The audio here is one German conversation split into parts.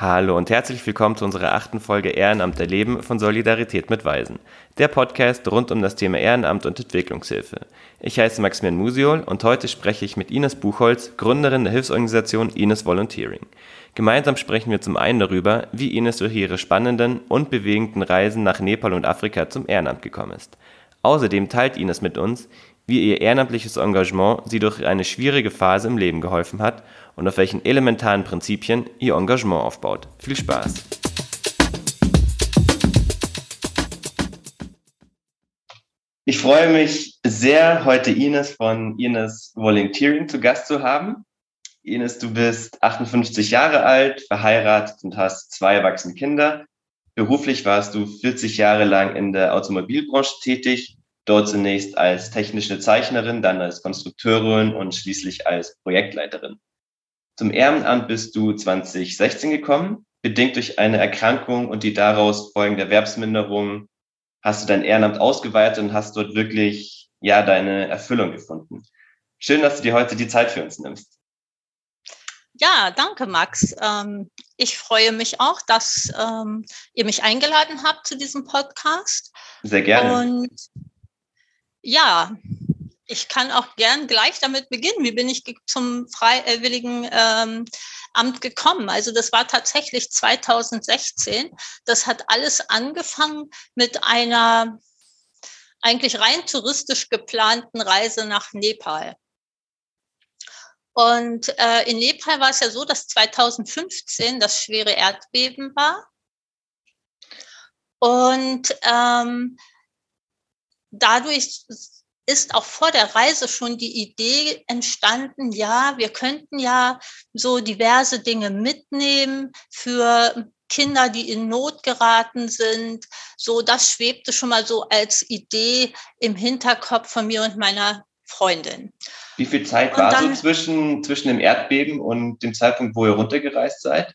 Hallo und herzlich willkommen zu unserer achten Folge Ehrenamt erleben von Solidarität mit Weisen. Der Podcast rund um das Thema Ehrenamt und Entwicklungshilfe. Ich heiße Maximilian Musiol und heute spreche ich mit Ines Buchholz, Gründerin der Hilfsorganisation Ines Volunteering. Gemeinsam sprechen wir zum einen darüber, wie Ines durch ihre spannenden und bewegenden Reisen nach Nepal und Afrika zum Ehrenamt gekommen ist. Außerdem teilt Ines mit uns, wie ihr ehrenamtliches Engagement sie durch eine schwierige Phase im Leben geholfen hat und auf welchen elementaren Prinzipien ihr Engagement aufbaut. Viel Spaß! Ich freue mich sehr, heute Ines von Ines Volunteering zu Gast zu haben. Ines, du bist 58 Jahre alt, verheiratet und hast zwei erwachsene Kinder. Beruflich warst du 40 Jahre lang in der Automobilbranche tätig Dort zunächst als technische Zeichnerin, dann als Konstrukteurin und schließlich als Projektleiterin. Zum Ehrenamt bist du 2016 gekommen. Bedingt durch eine Erkrankung und die daraus folgende Erwerbsminderung hast du dein Ehrenamt ausgeweitet und hast dort wirklich, ja, deine Erfüllung gefunden. Schön, dass du dir heute die Zeit für uns nimmst. Ja, danke, Max. Ähm, ich freue mich auch, dass ähm, ihr mich eingeladen habt zu diesem Podcast. Sehr gerne. Und ja, ich kann auch gern gleich damit beginnen. Wie bin ich zum freiwilligen ähm, Amt gekommen? Also das war tatsächlich 2016. Das hat alles angefangen mit einer eigentlich rein touristisch geplanten Reise nach Nepal. Und äh, in Nepal war es ja so, dass 2015 das schwere Erdbeben war. Und ähm, dadurch ist auch vor der Reise schon die Idee entstanden, ja, wir könnten ja so diverse Dinge mitnehmen für Kinder, die in Not geraten sind. So, das schwebte schon mal so als Idee im Hinterkopf von mir und meiner Freundin. Wie viel Zeit war dann, so zwischen, zwischen dem Erdbeben und dem Zeitpunkt, wo ihr runtergereist seid?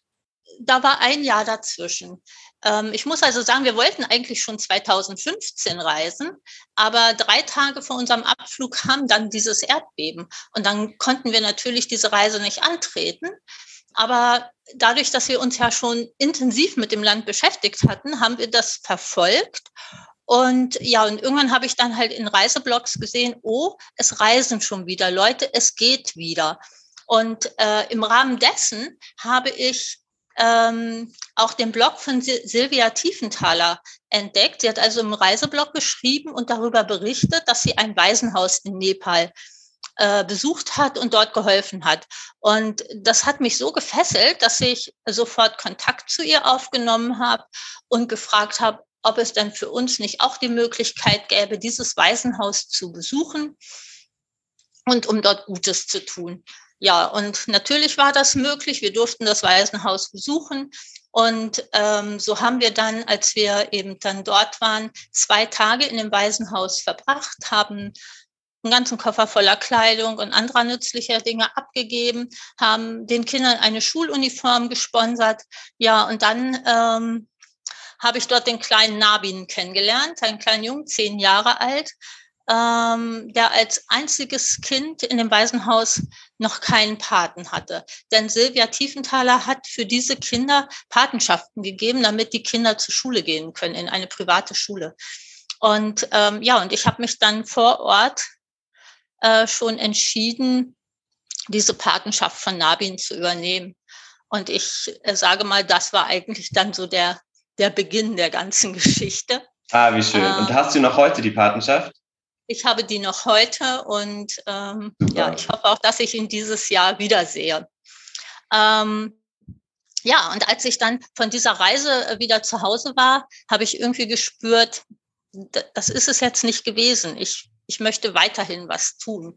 Da war ein Jahr dazwischen. Ähm, ich muss also sagen, wir wollten eigentlich schon 2015 reisen, aber drei Tage vor unserem Abflug kam dann dieses Erdbeben. Und dann konnten wir natürlich diese Reise nicht antreten. Aber dadurch, dass wir uns ja schon intensiv mit dem Land beschäftigt hatten, haben wir das verfolgt. Und ja, und irgendwann habe ich dann halt in Reiseblogs gesehen, oh, es reisen schon wieder Leute, es geht wieder. Und äh, im Rahmen dessen habe ich ähm, auch den Blog von Silvia Tiefenthaler entdeckt. Sie hat also im Reiseblog geschrieben und darüber berichtet, dass sie ein Waisenhaus in Nepal äh, besucht hat und dort geholfen hat. Und das hat mich so gefesselt, dass ich sofort Kontakt zu ihr aufgenommen habe und gefragt habe, ob es denn für uns nicht auch die Möglichkeit gäbe, dieses Waisenhaus zu besuchen und um dort Gutes zu tun. Ja, und natürlich war das möglich. Wir durften das Waisenhaus besuchen. Und ähm, so haben wir dann, als wir eben dann dort waren, zwei Tage in dem Waisenhaus verbracht, haben einen ganzen Koffer voller Kleidung und anderer nützlicher Dinge abgegeben, haben den Kindern eine Schuluniform gesponsert. Ja, und dann ähm, habe ich dort den kleinen Nabin kennengelernt, einen kleinen Jungen, zehn Jahre alt, ähm, der als einziges Kind in dem Waisenhaus noch keinen Paten hatte. Denn Silvia Tiefenthaler hat für diese Kinder Patenschaften gegeben, damit die Kinder zur Schule gehen können, in eine private Schule. Und ähm, ja, und ich habe mich dann vor Ort äh, schon entschieden, diese Patenschaft von Nabin zu übernehmen. Und ich äh, sage mal, das war eigentlich dann so der, der Beginn der ganzen Geschichte. Ah, wie schön. Und ähm, hast du noch heute die Patenschaft? Ich habe die noch heute und ähm, ja, ich hoffe auch, dass ich ihn dieses Jahr wiedersehe. Ähm, ja, und als ich dann von dieser Reise äh, wieder zu Hause war, habe ich irgendwie gespürt, das ist es jetzt nicht gewesen. Ich, ich möchte weiterhin was tun.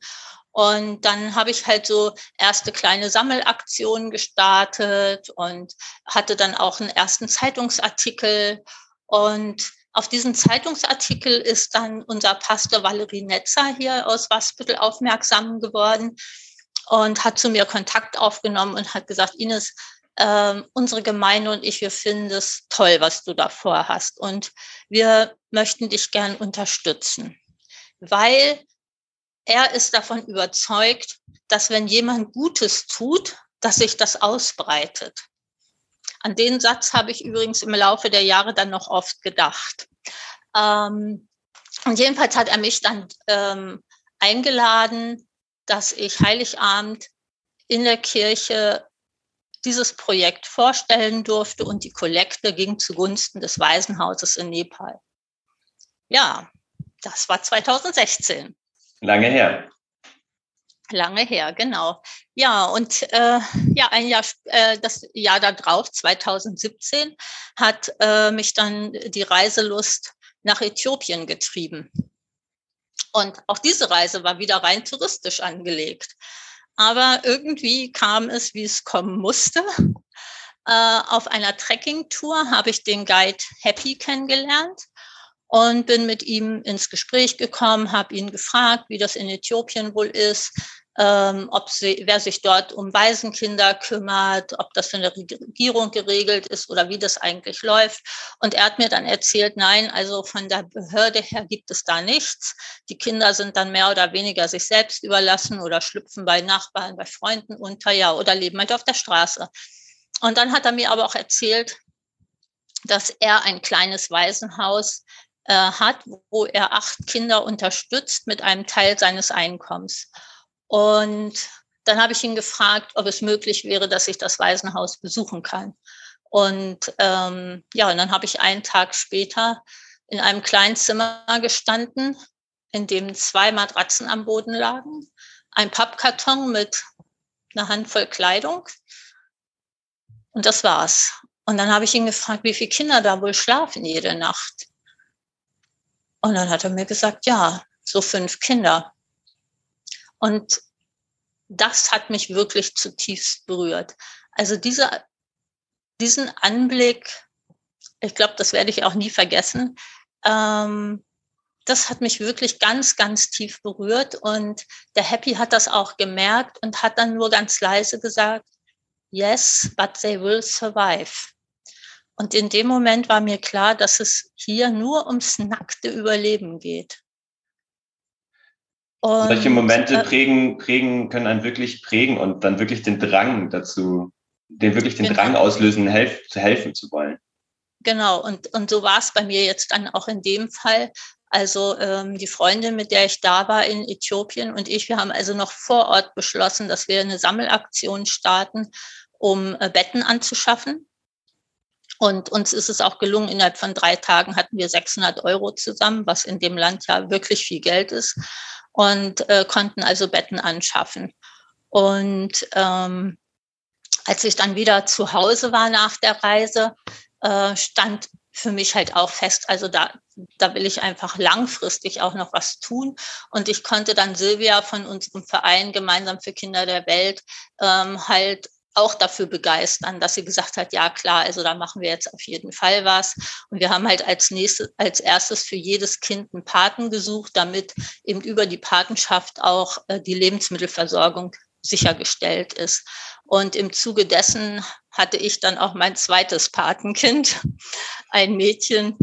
Und dann habe ich halt so erste kleine Sammelaktionen gestartet und hatte dann auch einen ersten Zeitungsartikel. Und auf diesen Zeitungsartikel ist dann unser Pastor Valerie Netzer hier aus Waspüttel aufmerksam geworden und hat zu mir Kontakt aufgenommen und hat gesagt, Ines, äh, unsere Gemeinde und ich, wir finden es toll, was du da vorhast. Und wir möchten dich gern unterstützen, weil er ist davon überzeugt, dass wenn jemand Gutes tut, dass sich das ausbreitet. An den Satz habe ich übrigens im Laufe der Jahre dann noch oft gedacht. Ähm, und jedenfalls hat er mich dann ähm, eingeladen, dass ich Heiligabend in der Kirche dieses Projekt vorstellen durfte und die Kollekte ging zugunsten des Waisenhauses in Nepal. Ja, das war 2016. Lange her. Lange her, genau. Ja, und äh, ja, ein Jahr, äh, das Jahr darauf, 2017, hat äh, mich dann die Reiselust nach Äthiopien getrieben. Und auch diese Reise war wieder rein touristisch angelegt. Aber irgendwie kam es, wie es kommen musste. Äh, auf einer Trekkingtour habe ich den Guide Happy kennengelernt und bin mit ihm ins Gespräch gekommen, habe ihn gefragt, wie das in Äthiopien wohl ist, ähm, ob sie, wer sich dort um Waisenkinder kümmert, ob das von der Regierung geregelt ist oder wie das eigentlich läuft. Und er hat mir dann erzählt, nein, also von der Behörde her gibt es da nichts. Die Kinder sind dann mehr oder weniger sich selbst überlassen oder schlüpfen bei Nachbarn, bei Freunden unter, ja, oder leben halt auf der Straße. Und dann hat er mir aber auch erzählt, dass er ein kleines Waisenhaus äh, hat, wo er acht Kinder unterstützt mit einem Teil seines Einkommens. Und dann habe ich ihn gefragt, ob es möglich wäre, dass ich das Waisenhaus besuchen kann. Und ähm, ja, und dann habe ich einen Tag später in einem kleinen Zimmer gestanden, in dem zwei Matratzen am Boden lagen, ein Pappkarton mit einer Handvoll Kleidung. Und das war's. Und dann habe ich ihn gefragt, wie viele Kinder da wohl schlafen jede Nacht. Und dann hat er mir gesagt, ja, so fünf Kinder. Und das hat mich wirklich zutiefst berührt. Also dieser, diesen Anblick, ich glaube, das werde ich auch nie vergessen. Ähm, das hat mich wirklich ganz, ganz tief berührt. Und der Happy hat das auch gemerkt und hat dann nur ganz leise gesagt, yes, but they will survive. Und in dem Moment war mir klar, dass es hier nur ums nackte Überleben geht. Und, Solche Momente äh, prägen, prägen, können einen wirklich prägen und dann wirklich den Drang dazu, den wirklich den genau. Drang auslösen, helf, zu helfen zu wollen. Genau, und, und so war es bei mir jetzt dann auch in dem Fall. Also ähm, die Freundin, mit der ich da war in Äthiopien und ich, wir haben also noch vor Ort beschlossen, dass wir eine Sammelaktion starten, um äh, Betten anzuschaffen. Und uns ist es auch gelungen, innerhalb von drei Tagen hatten wir 600 Euro zusammen, was in dem Land ja wirklich viel Geld ist und äh, konnten also Betten anschaffen. Und ähm, als ich dann wieder zu Hause war nach der Reise, äh, stand für mich halt auch fest, also da, da will ich einfach langfristig auch noch was tun. Und ich konnte dann Silvia von unserem Verein Gemeinsam für Kinder der Welt ähm, halt auch dafür begeistern, dass sie gesagt hat, ja klar, also da machen wir jetzt auf jeden Fall was. Und wir haben halt als nächstes, als erstes für jedes Kind einen Paten gesucht, damit eben über die Patenschaft auch äh, die Lebensmittelversorgung sichergestellt ist. Und im Zuge dessen hatte ich dann auch mein zweites Patenkind, ein Mädchen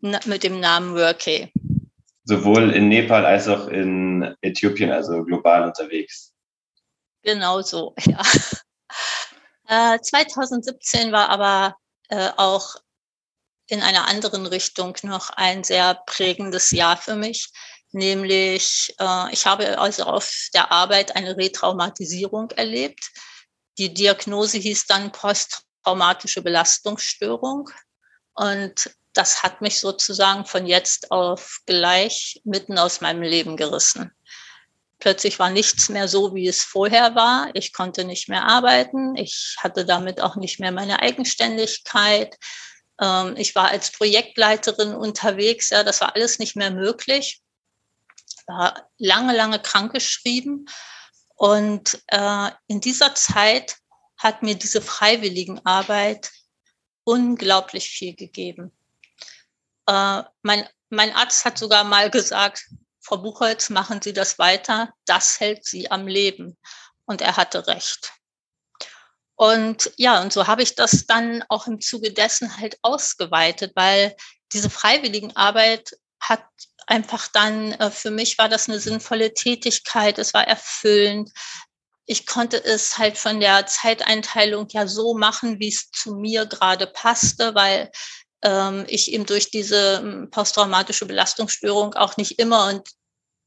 mit dem Namen Workay. Sowohl in Nepal als auch in Äthiopien, also global unterwegs. Genau so, ja. 2017 äh, war aber äh, auch in einer anderen Richtung noch ein sehr prägendes Jahr für mich. Nämlich, äh, ich habe also auf der Arbeit eine Retraumatisierung erlebt. Die Diagnose hieß dann posttraumatische Belastungsstörung. Und das hat mich sozusagen von jetzt auf gleich mitten aus meinem Leben gerissen. Plötzlich war nichts mehr so, wie es vorher war. Ich konnte nicht mehr arbeiten. Ich hatte damit auch nicht mehr meine Eigenständigkeit. Ähm, ich war als Projektleiterin unterwegs. Ja, das war alles nicht mehr möglich. War lange, lange krankgeschrieben. Und äh, in dieser Zeit hat mir diese Freiwilligenarbeit unglaublich viel gegeben. Äh, mein, mein Arzt hat sogar mal gesagt, Frau Buchholz, machen Sie das weiter, das hält Sie am Leben. Und er hatte recht. Und ja, und so habe ich das dann auch im Zuge dessen halt ausgeweitet, weil diese Freiwilligenarbeit hat einfach dann, äh, für mich war das eine sinnvolle Tätigkeit, es war erfüllend. ich konnte es halt von der Zeiteinteilung ja so machen, wie es zu mir gerade passte, weil ähm, ich eben durch diese ähm, posttraumatische Belastungsstörung auch nicht immer und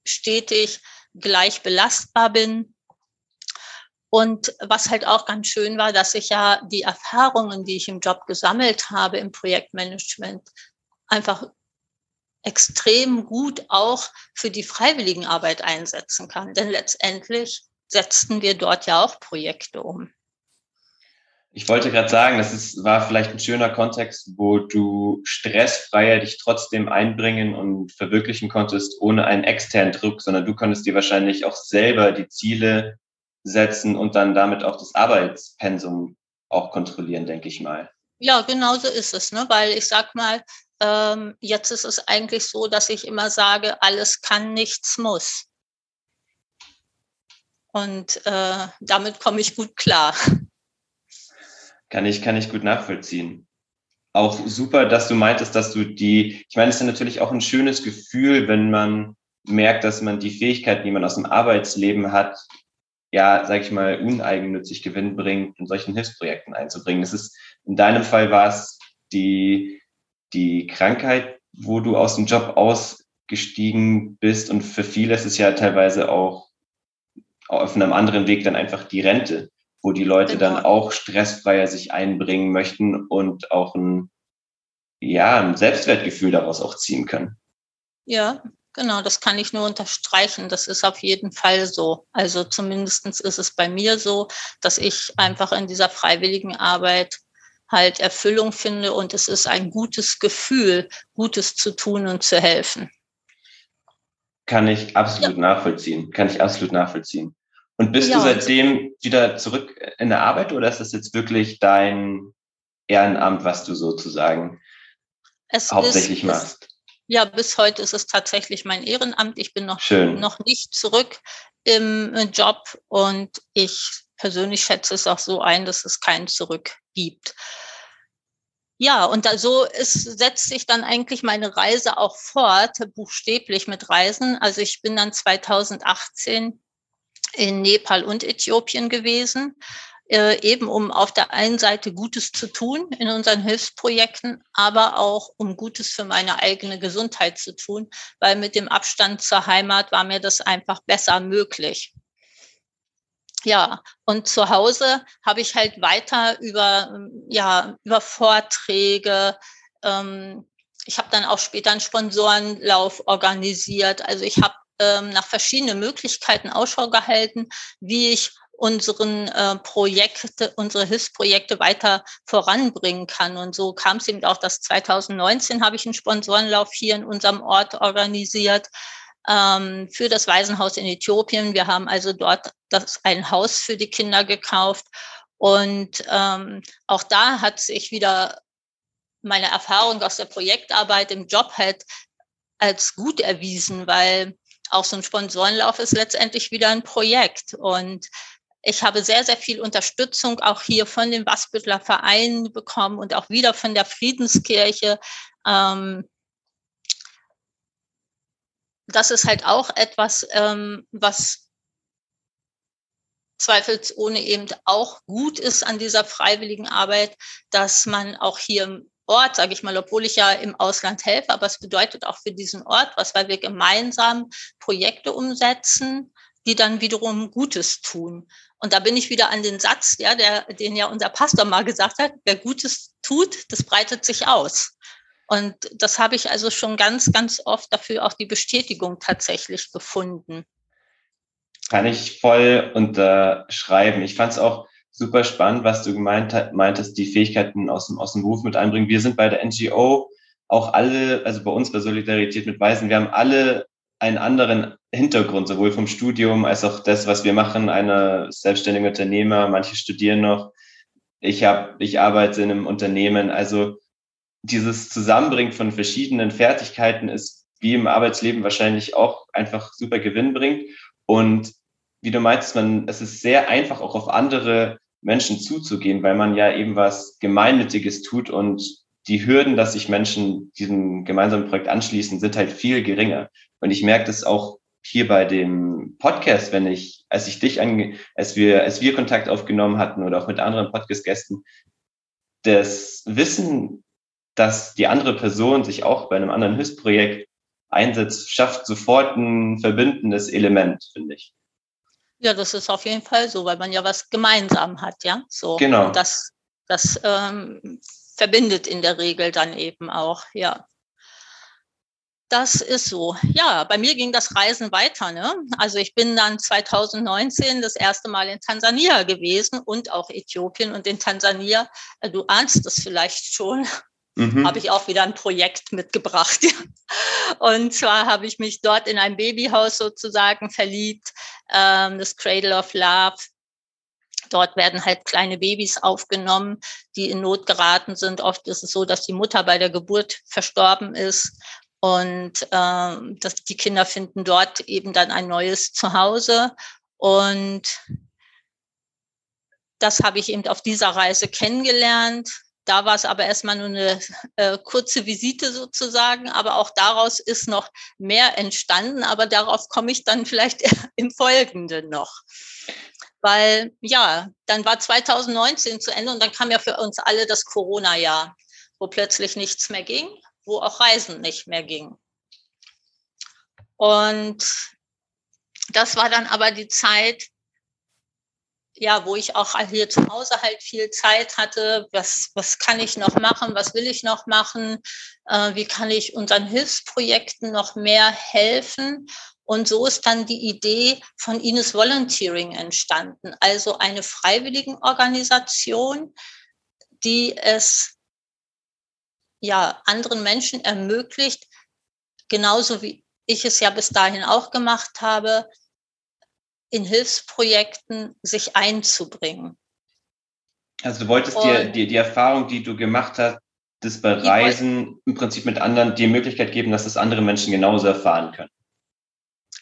stetig gleich belastbar bin. Und was halt auch ganz schön war, dass ich ja die Erfahrungen, die ich im Job gesammelt habe im Projektmanagement, einfach extrem gut auch für die Freiwilligenarbeit einsetzen kann. Denn letztendlich setzten wir dort ja auch Projekte um. Ich wollte gerade sagen, das ist, war vielleicht ein schöner Kontext, wo du stressfreier dich trotzdem einbringen und verwirklichen konntest, ohne einen externen Druck, sondern du konntest dir wahrscheinlich auch selber die Ziele setzen und dann damit auch das Arbeitspensum auch kontrollieren, denke ich mal. Ja, genau so ist es, ne? weil ich sag mal, ähm, jetzt ist es eigentlich so, dass ich immer sage, alles kann, nichts muss. Und äh, damit komme ich gut klar. Kann ich, kann ich gut nachvollziehen. Auch super, dass du meintest, dass du die, ich meine, es ist ja natürlich auch ein schönes Gefühl, wenn man merkt, dass man die Fähigkeiten, die man aus dem Arbeitsleben hat, ja, sag ich mal, uneigennützig Gewinn bringt, in solchen Hilfsprojekten einzubringen. Das ist, in deinem Fall war es die, die Krankheit, wo du aus dem Job ausgestiegen bist und für viele ist es ja teilweise auch auf einem anderen Weg dann einfach die Rente, wo die Leute genau. dann auch stressfreier sich einbringen möchten und auch ein, ja, ein Selbstwertgefühl daraus auch ziehen können. Ja, Genau, das kann ich nur unterstreichen. Das ist auf jeden Fall so. Also zumindest ist es bei mir so, dass ich einfach in dieser freiwilligen Arbeit halt Erfüllung finde und es ist ein gutes Gefühl, Gutes zu tun und zu helfen. Kann ich absolut ja. nachvollziehen. Kann ich absolut nachvollziehen. Und bist ja, du seitdem wieder zurück in der Arbeit oder ist das jetzt wirklich dein Ehrenamt, was du sozusagen hauptsächlich ist, machst? Ja, bis heute ist es tatsächlich mein Ehrenamt. Ich bin noch, noch nicht zurück im äh, Job und ich persönlich schätze es auch so ein, dass es keinen Zurück gibt. Ja, und so ist, setzt sich dann eigentlich meine Reise auch fort, buchstäblich mit Reisen. Also ich bin dann 2018 in Nepal und Äthiopien gewesen, äh, eben um auf der einen Seite Gutes zu tun in unseren Hilfsprojekten, aber auch um Gutes für meine eigene Gesundheit zu tun, weil mit dem Abstand zur Heimat war mir das einfach besser möglich. Ja, und zu Hause habe ich halt weiter über, ja, über Vorträge, ähm, ich habe dann auch später einen Sponsorenlauf organisiert. Also ich habe nach verschiedenen Möglichkeiten Ausschau gehalten, wie ich unseren äh, Projekte, unsere Hilfsprojekte weiter voranbringen kann. Und so kam es eben auch, dass 2019 habe ich einen Sponsorenlauf hier in unserem Ort organisiert ähm, für das Waisenhaus in Äthiopien. Wir haben also dort das, ein Haus für die Kinder gekauft. Und ähm, auch da hat sich wieder meine Erfahrung aus der Projektarbeit im Job halt als gut erwiesen, weil auch so ein Sponsorenlauf ist letztendlich wieder ein Projekt. Und ich habe sehr, sehr viel Unterstützung auch hier von den Wasbüttler Vereinen bekommen und auch wieder von der Friedenskirche. Ähm, das ist halt auch etwas, ähm, was zweifelsohne eben auch gut ist an dieser freiwilligen Arbeit, dass man auch hier Ort, sage ich mal, obwohl ich ja im Ausland helfe, aber es bedeutet auch für diesen Ort was, weil wir gemeinsam Projekte umsetzen, die dann wiederum Gutes tun. Und da bin ich wieder an den Satz, ja, der, den ja unser Pastor mal gesagt hat, wer Gutes tut, das breitet sich aus. Und das habe ich also schon ganz, ganz oft dafür auch die Bestätigung tatsächlich gefunden. Kann ich voll unterschreiben. Ich fand es auch super spannend, was du gemeint meintest, die Fähigkeiten aus dem, aus dem Beruf mit einbringen. Wir sind bei der NGO auch alle, also bei uns bei Solidarität mit Weisen, wir haben alle einen anderen Hintergrund, sowohl vom Studium als auch das, was wir machen, eine selbstständige Unternehmer, manche studieren noch. Ich habe, ich arbeite in einem Unternehmen. Also dieses Zusammenbringen von verschiedenen Fertigkeiten ist wie im Arbeitsleben wahrscheinlich auch einfach super Gewinn bringt. Und wie du meinst, man, es ist sehr einfach auch auf andere Menschen zuzugehen, weil man ja eben was Gemeinnütziges tut und die Hürden, dass sich Menschen diesem gemeinsamen Projekt anschließen, sind halt viel geringer. Und ich merke das auch hier bei dem Podcast, wenn ich, als ich dich ange, als wir, als wir Kontakt aufgenommen hatten oder auch mit anderen Podcast-Gästen, das Wissen, dass die andere Person sich auch bei einem anderen Hilfsprojekt einsetzt, schafft sofort ein verbindendes Element, finde ich. Ja, das ist auf jeden Fall so, weil man ja was gemeinsam hat, ja. So. Genau. Und das, das ähm, verbindet in der Regel dann eben auch, ja. Das ist so. Ja, bei mir ging das Reisen weiter. Ne? Also ich bin dann 2019 das erste Mal in Tansania gewesen und auch Äthiopien. Und in Tansania, äh, du ahnst es vielleicht schon, mhm. habe ich auch wieder ein Projekt mitgebracht. Und zwar habe ich mich dort in ein Babyhaus sozusagen verliebt, ähm, das Cradle of Love. Dort werden halt kleine Babys aufgenommen, die in Not geraten sind. Oft ist es so, dass die Mutter bei der Geburt verstorben ist und ähm, dass die Kinder finden dort eben dann ein neues Zuhause. Und das habe ich eben auf dieser Reise kennengelernt. Da war es aber erstmal nur eine äh, kurze Visite sozusagen, aber auch daraus ist noch mehr entstanden, aber darauf komme ich dann vielleicht im Folgenden noch. Weil ja, dann war 2019 zu Ende und dann kam ja für uns alle das Corona-Jahr, wo plötzlich nichts mehr ging, wo auch Reisen nicht mehr ging. Und das war dann aber die Zeit, ja, wo ich auch hier zu Hause halt viel Zeit hatte, was, was kann ich noch machen, was will ich noch machen, äh, wie kann ich unseren Hilfsprojekten noch mehr helfen. Und so ist dann die Idee von Ines Volunteering entstanden, also eine Freiwilligenorganisation, die es ja anderen Menschen ermöglicht, genauso wie ich es ja bis dahin auch gemacht habe, in Hilfsprojekten sich einzubringen. Also du wolltest dir die, die Erfahrung, die du gemacht hast, das bei Reisen im Prinzip mit anderen die Möglichkeit geben, dass das andere Menschen genauso erfahren können.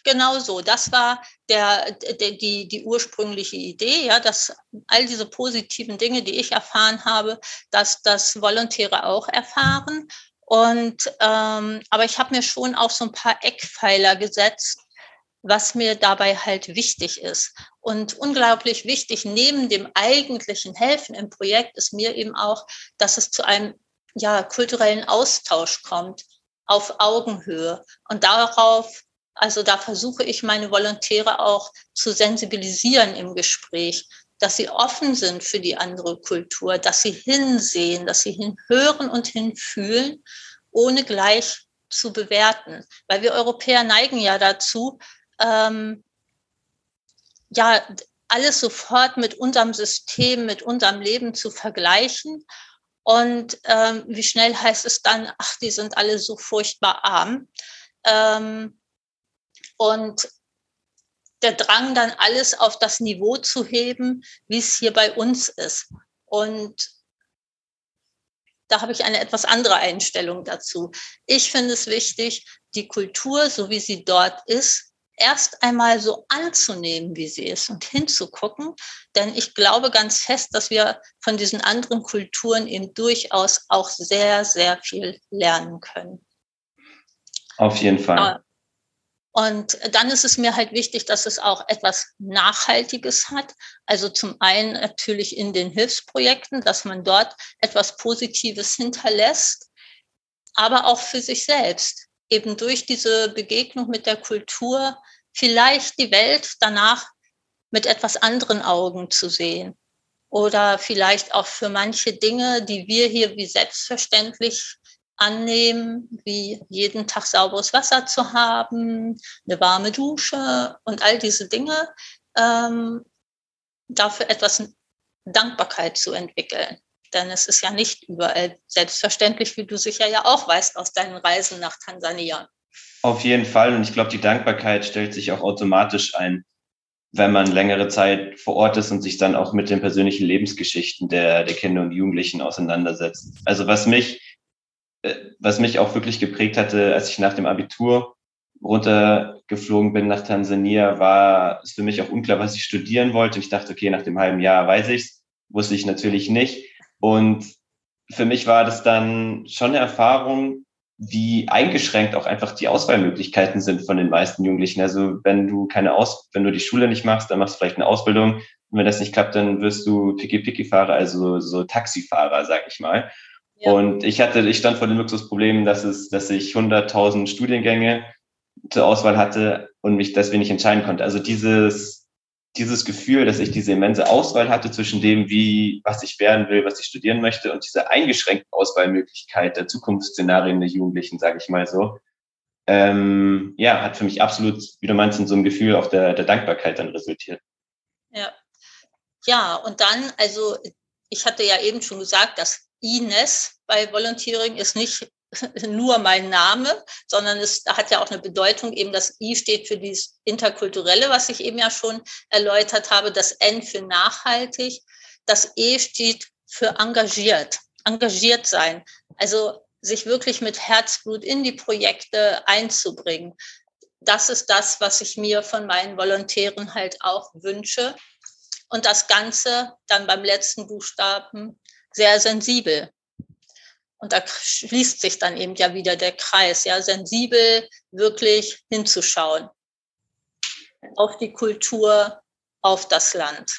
Genau so. Das war der, der, die, die ursprüngliche Idee, ja, dass all diese positiven Dinge, die ich erfahren habe, dass das Volontäre auch erfahren. Und ähm, aber ich habe mir schon auch so ein paar Eckpfeiler gesetzt, was mir dabei halt wichtig ist. Und unglaublich wichtig, neben dem eigentlichen Helfen im Projekt, ist mir eben auch, dass es zu einem ja, kulturellen Austausch kommt auf Augenhöhe. Und darauf, also da versuche ich meine Volontäre auch zu sensibilisieren im Gespräch, dass sie offen sind für die andere Kultur, dass sie hinsehen, dass sie hinhören und hinfühlen, ohne gleich zu bewerten. Weil wir Europäer neigen ja dazu, ähm, ja, alles sofort mit unserem System, mit unserem Leben zu vergleichen. Und ähm, wie schnell heißt es dann, ach, die sind alle so furchtbar arm. Ähm, und der Drang dann alles auf das Niveau zu heben, wie es hier bei uns ist. Und da habe ich eine etwas andere Einstellung dazu. Ich finde es wichtig, die Kultur, so wie sie dort ist, erst einmal so anzunehmen, wie sie ist und hinzugucken. Denn ich glaube ganz fest, dass wir von diesen anderen Kulturen eben durchaus auch sehr, sehr viel lernen können. Auf jeden Fall. Und dann ist es mir halt wichtig, dass es auch etwas Nachhaltiges hat. Also zum einen natürlich in den Hilfsprojekten, dass man dort etwas Positives hinterlässt, aber auch für sich selbst eben durch diese Begegnung mit der Kultur vielleicht die Welt danach mit etwas anderen Augen zu sehen. Oder vielleicht auch für manche Dinge, die wir hier wie selbstverständlich annehmen, wie jeden Tag sauberes Wasser zu haben, eine warme Dusche und all diese Dinge, ähm, dafür etwas Dankbarkeit zu entwickeln. Denn es ist ja nicht überall selbstverständlich, wie du sicher ja auch weißt aus deinen Reisen nach Tansania. Auf jeden Fall. Und ich glaube, die Dankbarkeit stellt sich auch automatisch ein, wenn man längere Zeit vor Ort ist und sich dann auch mit den persönlichen Lebensgeschichten der, der Kinder und Jugendlichen auseinandersetzt. Also was mich, äh, was mich auch wirklich geprägt hatte, als ich nach dem Abitur runtergeflogen bin nach Tansania, war es für mich auch unklar, was ich studieren wollte. Ich dachte, okay, nach dem halben Jahr weiß ich's, wusste ich natürlich nicht. Und für mich war das dann schon eine Erfahrung, wie eingeschränkt auch einfach die Auswahlmöglichkeiten sind von den meisten Jugendlichen. Also wenn du keine Aus, wenn du die Schule nicht machst, dann machst du vielleicht eine Ausbildung. Und wenn das nicht klappt, dann wirst du Piki-Piki-Fahrer, also so Taxifahrer, sag ich mal. Ja. Und ich hatte, ich stand vor dem Luxusproblem, dass es, dass ich 100.000 Studiengänge zur Auswahl hatte und mich deswegen nicht entscheiden konnte. Also dieses, dieses Gefühl, dass ich diese immense Auswahl hatte zwischen dem, wie, was ich werden will, was ich studieren möchte und diese eingeschränkte Auswahlmöglichkeit der Zukunftsszenarien der Jugendlichen, sage ich mal so, ähm, ja, hat für mich absolut, wie du meinst, in so einem Gefühl auch der, der Dankbarkeit dann resultiert. Ja. Ja, und dann, also ich hatte ja eben schon gesagt, dass Ines bei Volunteering ist nicht nur mein Name, sondern es hat ja auch eine Bedeutung, eben das I steht für dieses Interkulturelle, was ich eben ja schon erläutert habe, das N für nachhaltig, das E steht für engagiert, engagiert sein, also sich wirklich mit Herzblut in die Projekte einzubringen. Das ist das, was ich mir von meinen Volontären halt auch wünsche. Und das Ganze dann beim letzten Buchstaben sehr sensibel. Und da schließt sich dann eben ja wieder der Kreis, ja, sensibel wirklich hinzuschauen auf die Kultur, auf das Land.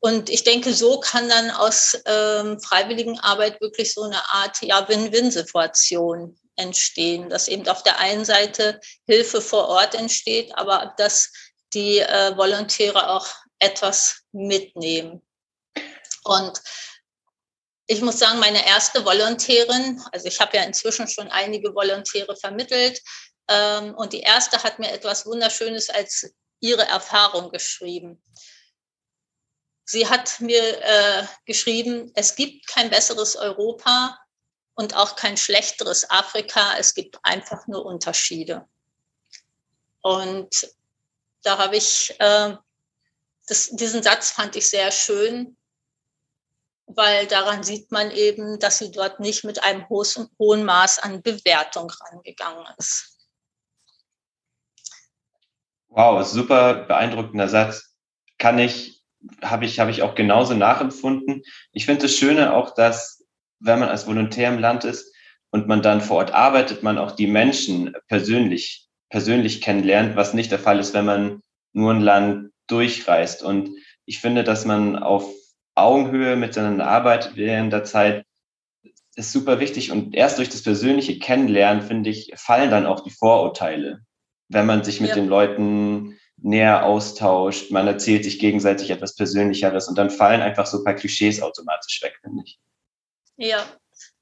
Und ich denke, so kann dann aus ähm, Freiwilligenarbeit wirklich so eine Art ja, Win-Win-Situation entstehen, dass eben auf der einen Seite Hilfe vor Ort entsteht, aber dass die äh, Volontäre auch etwas mitnehmen. Und ich muss sagen, meine erste Volontärin, also ich habe ja inzwischen schon einige Volontäre vermittelt, ähm, und die erste hat mir etwas Wunderschönes als ihre Erfahrung geschrieben. Sie hat mir äh, geschrieben, es gibt kein besseres Europa und auch kein schlechteres Afrika, es gibt einfach nur Unterschiede. Und da habe ich, äh, das, diesen Satz fand ich sehr schön, weil daran sieht man eben, dass sie dort nicht mit einem hohen Maß an Bewertung rangegangen ist. Wow, super beeindruckender Satz. Kann ich, habe ich, habe ich auch genauso nachempfunden. Ich finde das Schöne auch, dass, wenn man als Volontär im Land ist und man dann vor Ort arbeitet, man auch die Menschen persönlich, persönlich kennenlernt, was nicht der Fall ist, wenn man nur ein Land durchreist. Und ich finde, dass man auf Augenhöhe miteinander arbeitet während der Zeit, ist super wichtig. Und erst durch das persönliche Kennenlernen, finde ich, fallen dann auch die Vorurteile. Wenn man sich mit ja. den Leuten näher austauscht, man erzählt sich gegenseitig etwas Persönlicheres und dann fallen einfach so ein paar Klischees automatisch weg, finde ich. Ja,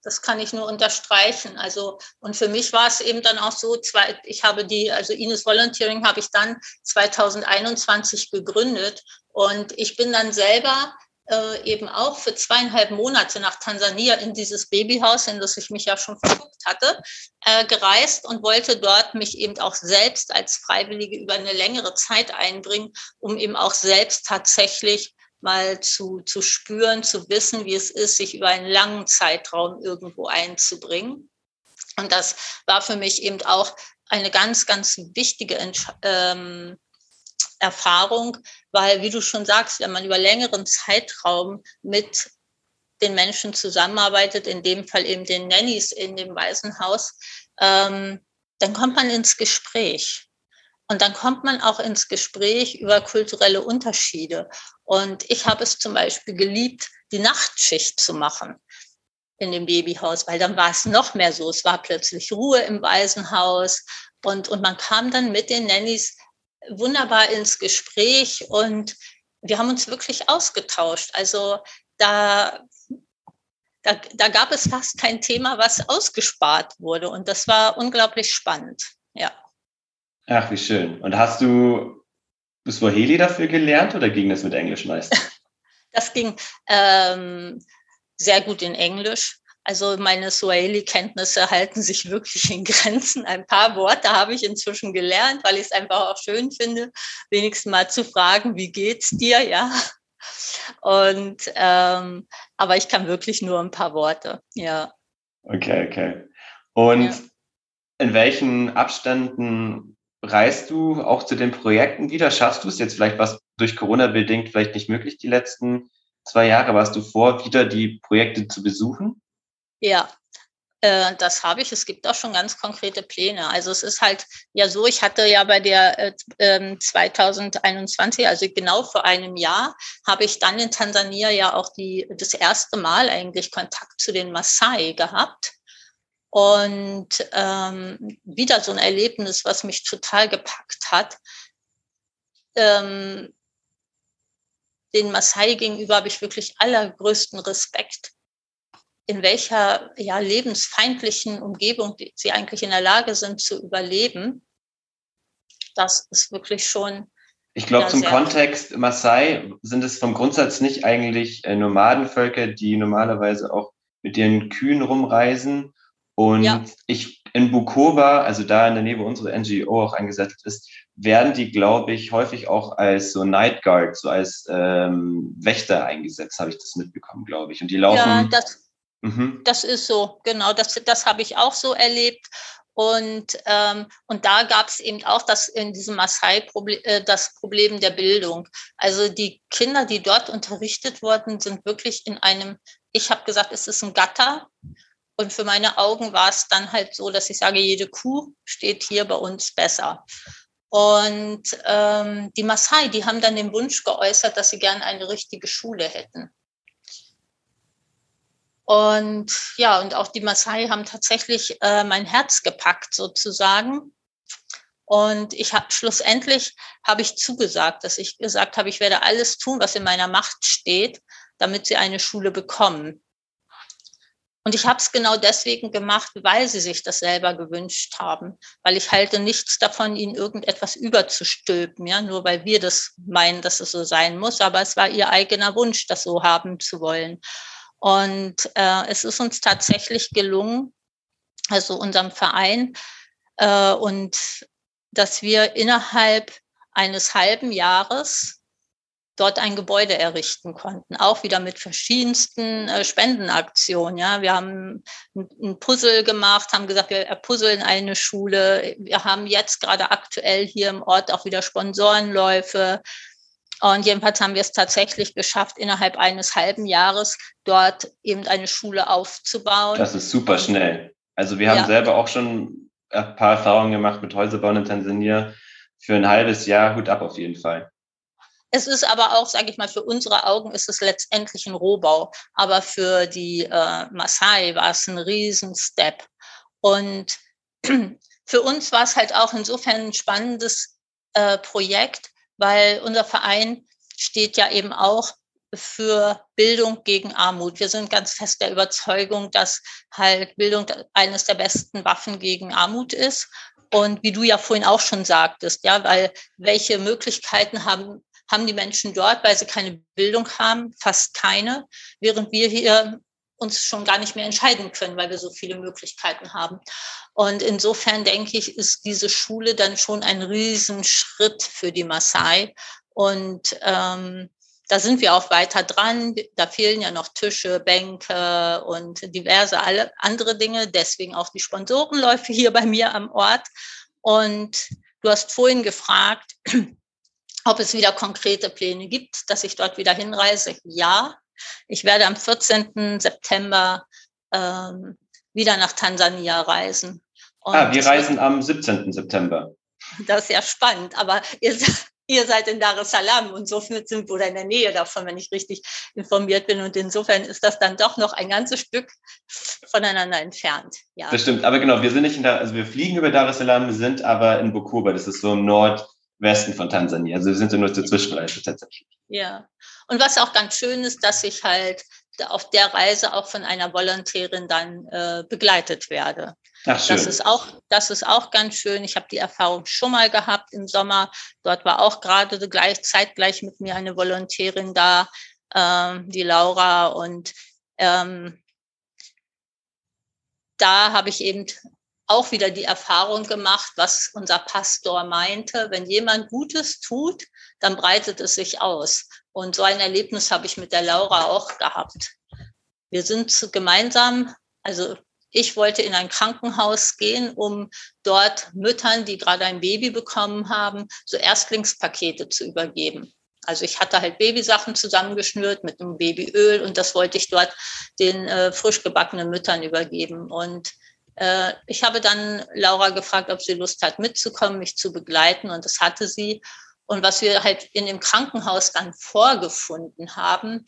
das kann ich nur unterstreichen. Also, und für mich war es eben dann auch so, zwei, ich habe die, also Ines Volunteering habe ich dann 2021 gegründet und ich bin dann selber äh, eben auch für zweieinhalb Monate nach Tansania in dieses Babyhaus, in das ich mich ja schon verguckt hatte, äh, gereist und wollte dort mich eben auch selbst als Freiwillige über eine längere Zeit einbringen, um eben auch selbst tatsächlich mal zu, zu spüren, zu wissen, wie es ist, sich über einen langen Zeitraum irgendwo einzubringen. Und das war für mich eben auch eine ganz, ganz wichtige ähm, Erfahrung, weil, wie du schon sagst, wenn man über längeren Zeitraum mit den Menschen zusammenarbeitet, in dem Fall eben den Nannies in dem Waisenhaus, ähm, dann kommt man ins Gespräch. Und dann kommt man auch ins Gespräch über kulturelle Unterschiede. Und ich habe es zum Beispiel geliebt, die Nachtschicht zu machen in dem Babyhaus, weil dann war es noch mehr so. Es war plötzlich Ruhe im Waisenhaus und, und man kam dann mit den Nannies wunderbar ins Gespräch und wir haben uns wirklich ausgetauscht. Also da, da, da gab es fast kein Thema, was ausgespart wurde und das war unglaublich spannend. Ja. Ach, wie schön. Und hast du Swahili dafür gelernt oder ging das mit Englisch meistens? Das ging ähm, sehr gut in Englisch. Also meine Swahili-Kenntnisse halten sich wirklich in Grenzen. Ein paar Worte habe ich inzwischen gelernt, weil ich es einfach auch schön finde, wenigstens mal zu fragen, wie geht's dir, ja. Und ähm, aber ich kann wirklich nur ein paar Worte, ja. Okay, okay. Und ja. in welchen Abständen reist du auch zu den Projekten wieder? Schaffst du es jetzt vielleicht was durch Corona bedingt vielleicht nicht möglich die letzten zwei Jahre? Warst du vor, wieder die Projekte zu besuchen? Ja, Äh, das habe ich. Es gibt auch schon ganz konkrete Pläne. Also es ist halt ja so, ich hatte ja bei der äh, 2021, ähm, also genau vor einem Jahr, habe ich dann in Tansania ja auch die, das erste Mal eigentlich Kontakt zu den Maasai gehabt. Und ähm, wieder so ein Erlebnis, was mich total gepackt hat. Ähm, den Maasai gegenüber habe ich wirklich allergrößten Respekt in welcher ja, lebensfeindlichen Umgebung sie eigentlich in der Lage sind zu überleben, das ist wirklich schon. Ich glaube, zum Kontext Maasai sind es vom Grundsatz nicht eigentlich äh, Nomadenvölker, die normalerweise auch mit ihren Kühen rumreisen. Und ja. ich in Bukoba, also da in der Nähe, wo unsere NGO auch eingesetzt ist, werden die, glaube ich, häufig auch als so Night Guard, so als ähm, Wächter eingesetzt, habe ich das mitbekommen, glaube ich. Und die laufen. Ja, das, Mhm. Das ist so, genau, das, das habe ich auch so erlebt. Und, ähm, und da gab es eben auch das in diesem Maasai -Problem, äh, das Problem der Bildung. Also die Kinder, die dort unterrichtet wurden, sind wirklich in einem, ich habe gesagt, es ist ein Gatter. Und für meine Augen war es dann halt so, dass ich sage, jede Kuh steht hier bei uns besser. Und ähm, die Maasai, die haben dann den Wunsch geäußert, dass sie gerne eine richtige Schule hätten. Und ja, und auch die Maasai haben tatsächlich äh, mein Herz gepackt sozusagen. Und ich habe schlussendlich habe ich zugesagt, dass ich gesagt habe, ich werde alles tun, was in meiner Macht steht, damit sie eine Schule bekommen. Und ich habe es genau deswegen gemacht, weil sie sich das selber gewünscht haben, weil ich halte nichts davon, ihnen irgendetwas überzustülpen, ja, nur weil wir das meinen, dass es so sein muss. Aber es war ihr eigener Wunsch, das so haben zu wollen. Und äh, es ist uns tatsächlich gelungen, also unserem Verein, äh, und dass wir innerhalb eines halben Jahres dort ein Gebäude errichten konnten, auch wieder mit verschiedensten äh, Spendenaktionen. Ja, wir haben ein Puzzle gemacht, haben gesagt, wir puzzeln eine Schule. Wir haben jetzt gerade aktuell hier im Ort auch wieder Sponsorenläufe. Und jedenfalls haben wir es tatsächlich geschafft, innerhalb eines halben Jahres dort eben eine Schule aufzubauen. Das ist super schnell. Also wir haben ja. selber auch schon ein paar Erfahrungen gemacht mit Häuserbauen in Tansania. Für ein halbes Jahr Hut ab auf jeden Fall. Es ist aber auch, sage ich mal, für unsere Augen ist es letztendlich ein Rohbau. Aber für die äh, Maasai war es ein Riesenstep. Und für uns war es halt auch insofern ein spannendes äh, Projekt, weil unser Verein steht ja eben auch für Bildung gegen Armut. Wir sind ganz fest der Überzeugung, dass halt Bildung eines der besten Waffen gegen Armut ist. Und wie du ja vorhin auch schon sagtest, ja, weil welche Möglichkeiten haben, haben die Menschen dort, weil sie keine Bildung haben? Fast keine. Während wir hier uns schon gar nicht mehr entscheiden können, weil wir so viele Möglichkeiten haben. Und insofern denke ich, ist diese Schule dann schon ein Riesenschritt für die Maasai. Und ähm, da sind wir auch weiter dran. Da fehlen ja noch Tische, Bänke und diverse alle andere Dinge. Deswegen auch die Sponsorenläufe hier bei mir am Ort. Und du hast vorhin gefragt, ob es wieder konkrete Pläne gibt, dass ich dort wieder hinreise. Ja, ich werde am 14. September ähm, wieder nach Tansania reisen. Und ah, wir reisen am 17. September. Das ist ja spannend, aber ihr, ihr seid in Dar es Salaam und so sind wir oder in der Nähe davon, wenn ich richtig informiert bin. Und insofern ist das dann doch noch ein ganzes Stück voneinander entfernt. Ja. Das stimmt, aber genau, wir sind nicht in Dar, also wir fliegen über Dar es Salaam, sind aber in Bukoba, das ist so im Nordwesten von Tansania. Also wir sind so nur zur Zwischenreise tatsächlich. Ja, und was auch ganz schön ist, dass ich halt auf der Reise auch von einer Volontärin dann äh, begleitet werde. Ach, schön. Das ist auch, das ist auch ganz schön. Ich habe die Erfahrung schon mal gehabt im Sommer. Dort war auch gerade gleich, zeitgleich mit mir eine Volontärin da, ähm, die Laura. Und ähm, da habe ich eben auch wieder die Erfahrung gemacht, was unser Pastor meinte. Wenn jemand Gutes tut, dann breitet es sich aus. Und so ein Erlebnis habe ich mit der Laura auch gehabt. Wir sind gemeinsam, also ich wollte in ein Krankenhaus gehen, um dort Müttern, die gerade ein Baby bekommen haben, so Erstlingspakete zu übergeben. Also ich hatte halt Babysachen zusammengeschnürt mit einem Babyöl und das wollte ich dort den äh, frisch gebackenen Müttern übergeben. Und ich habe dann Laura gefragt, ob sie Lust hat, mitzukommen, mich zu begleiten und das hatte sie. Und was wir halt in dem Krankenhaus dann vorgefunden haben,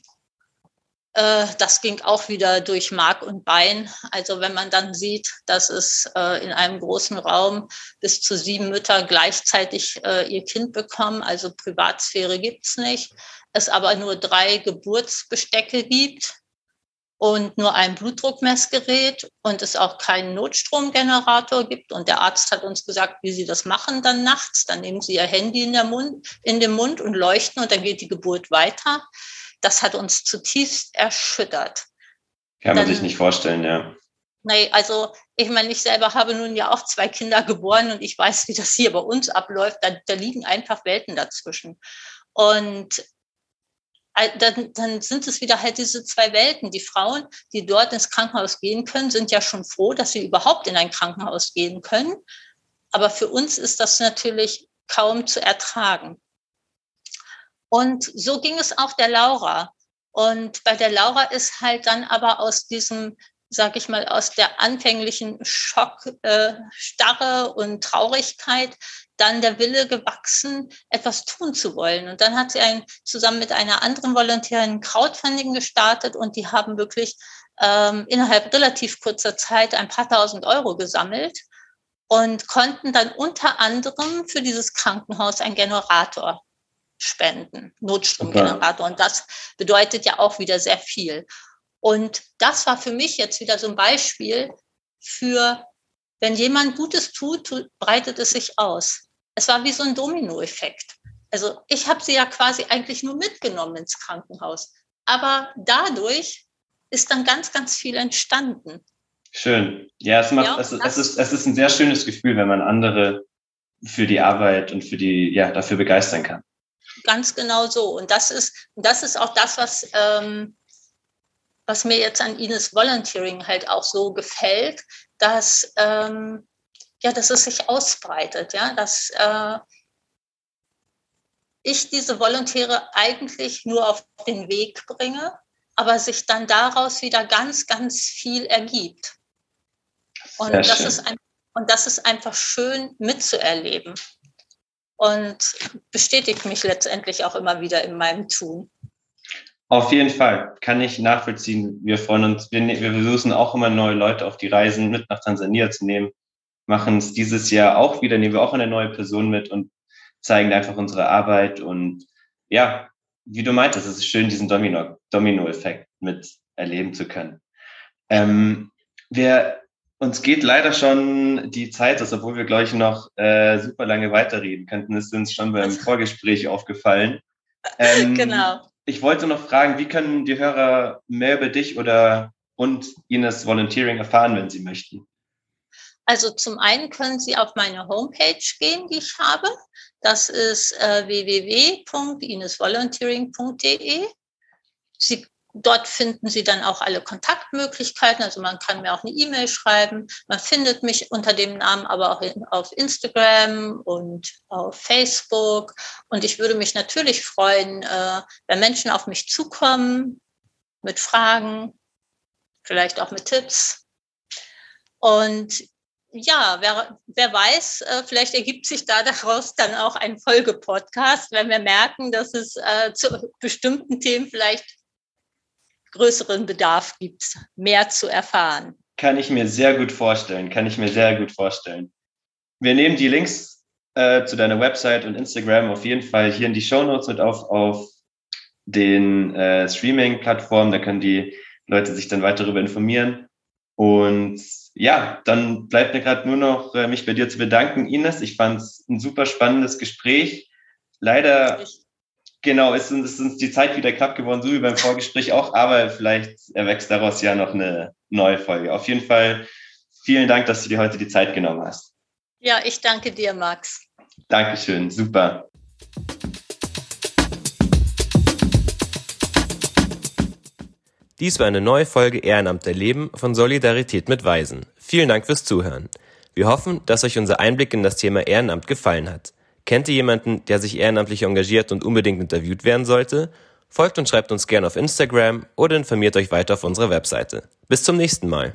äh, das ging auch wieder durch Mark und Bein. Also wenn man dann sieht, dass es äh, in einem großen Raum bis zu sieben Mütter gleichzeitig äh, ihr Kind bekommen, also Privatsphäre gibt's nicht, es aber nur drei Geburtsbestecke gibt und nur ein Blutdruckmessgerät und es auch keinen Notstromgenerator gibt. Und der Arzt hat uns gesagt, wie sie das machen dann nachts. Dann nehmen sie ihr Handy in, der Mund, in den Mund und leuchten und dann geht die Geburt weiter. Das hat uns zutiefst erschüttert. Kann man dann, sich nicht vorstellen, ja. Nee, also ich meine, ich selber habe nun ja auch zwei Kinder geboren und ich weiß, wie das hier bei uns abläuft. Da, da liegen einfach Welten dazwischen. Und dann, dann sind es wieder halt diese zwei Welten. Die Frauen, die dort ins Krankenhaus gehen können, sind ja schon froh, dass sie überhaupt in ein Krankenhaus gehen können. Aber für uns ist das natürlich kaum zu ertragen. Und so ging es auch der Laura. Und bei der Laura ist halt dann aber aus diesem, sag ich mal, aus der anfänglichen Schock, äh, und Traurigkeit dann der Wille gewachsen, etwas tun zu wollen. Und dann hat sie ein, zusammen mit einer anderen Volontärin Crowdfunding gestartet und die haben wirklich ähm, innerhalb relativ kurzer Zeit ein paar tausend Euro gesammelt und konnten dann unter anderem für dieses Krankenhaus einen Generator spenden, Notstromgenerator. Und das bedeutet ja auch wieder sehr viel. Und das war für mich jetzt wieder so ein Beispiel für, wenn jemand Gutes tut, breitet es sich aus es war wie so ein Dominoeffekt. Also ich habe sie ja quasi eigentlich nur mitgenommen ins Krankenhaus. Aber dadurch ist dann ganz, ganz viel entstanden. Schön. Ja, es, macht, ja, es, es, ist, es ist ein sehr schönes Gefühl, wenn man andere für die Arbeit und für die, ja, dafür begeistern kann. Ganz genau so. Und das ist, das ist auch das, was, ähm, was mir jetzt an Ines Volunteering halt auch so gefällt, dass ähm, ja, dass es sich ausbreitet, ja, dass äh, ich diese Volontäre eigentlich nur auf den Weg bringe, aber sich dann daraus wieder ganz, ganz viel ergibt. Und das, ist ein, und das ist einfach schön mitzuerleben und bestätigt mich letztendlich auch immer wieder in meinem Tun. Auf jeden Fall, kann ich nachvollziehen. Wir freuen uns, wir, wir versuchen auch immer neue Leute auf die Reisen mit nach Tansania zu nehmen machen es dieses Jahr auch wieder, nehmen wir auch eine neue Person mit und zeigen einfach unsere Arbeit. Und ja, wie du meintest, es ist schön, diesen Domino, Domino-Effekt mit erleben zu können. Ähm, wir, uns geht leider schon die Zeit aus, obwohl wir gleich noch äh, super lange weiterreden könnten. Das ist uns schon beim Vorgespräch aufgefallen. Ähm, genau. Ich wollte noch fragen, wie können die Hörer mehr über dich oder und Ines Volunteering erfahren, wenn sie möchten? Also zum einen können Sie auf meine Homepage gehen, die ich habe. Das ist äh, www.inesvolunteering.de. Sie, dort finden Sie dann auch alle Kontaktmöglichkeiten. Also man kann mir auch eine E-Mail schreiben. Man findet mich unter dem Namen aber auch in, auf Instagram und auf Facebook. Und ich würde mich natürlich freuen, äh, wenn Menschen auf mich zukommen mit Fragen, vielleicht auch mit Tipps. Und ja, wer, wer weiß, äh, vielleicht ergibt sich da daraus dann auch ein Folgepodcast, wenn wir merken, dass es äh, zu bestimmten Themen vielleicht größeren Bedarf gibt, mehr zu erfahren. Kann ich mir sehr gut vorstellen, kann ich mir sehr gut vorstellen. Wir nehmen die Links äh, zu deiner Website und Instagram auf jeden Fall hier in die Show Notes und auf, auf den äh, Streaming-Plattformen. Da können die Leute sich dann weiter darüber informieren. Und ja, dann bleibt mir gerade nur noch, äh, mich bei dir zu bedanken, Ines. Ich fand es ein super spannendes Gespräch. Leider, genau, ist uns, ist uns die Zeit wieder knapp geworden, so wie beim Vorgespräch auch, aber vielleicht erwächst daraus ja noch eine neue Folge. Auf jeden Fall vielen Dank, dass du dir heute die Zeit genommen hast. Ja, ich danke dir, Max. Dankeschön, super. Dies war eine neue Folge Ehrenamt erleben von Solidarität mit Weisen. Vielen Dank fürs Zuhören. Wir hoffen, dass euch unser Einblick in das Thema Ehrenamt gefallen hat. Kennt ihr jemanden, der sich ehrenamtlich engagiert und unbedingt interviewt werden sollte? Folgt und schreibt uns gerne auf Instagram oder informiert euch weiter auf unserer Webseite. Bis zum nächsten Mal.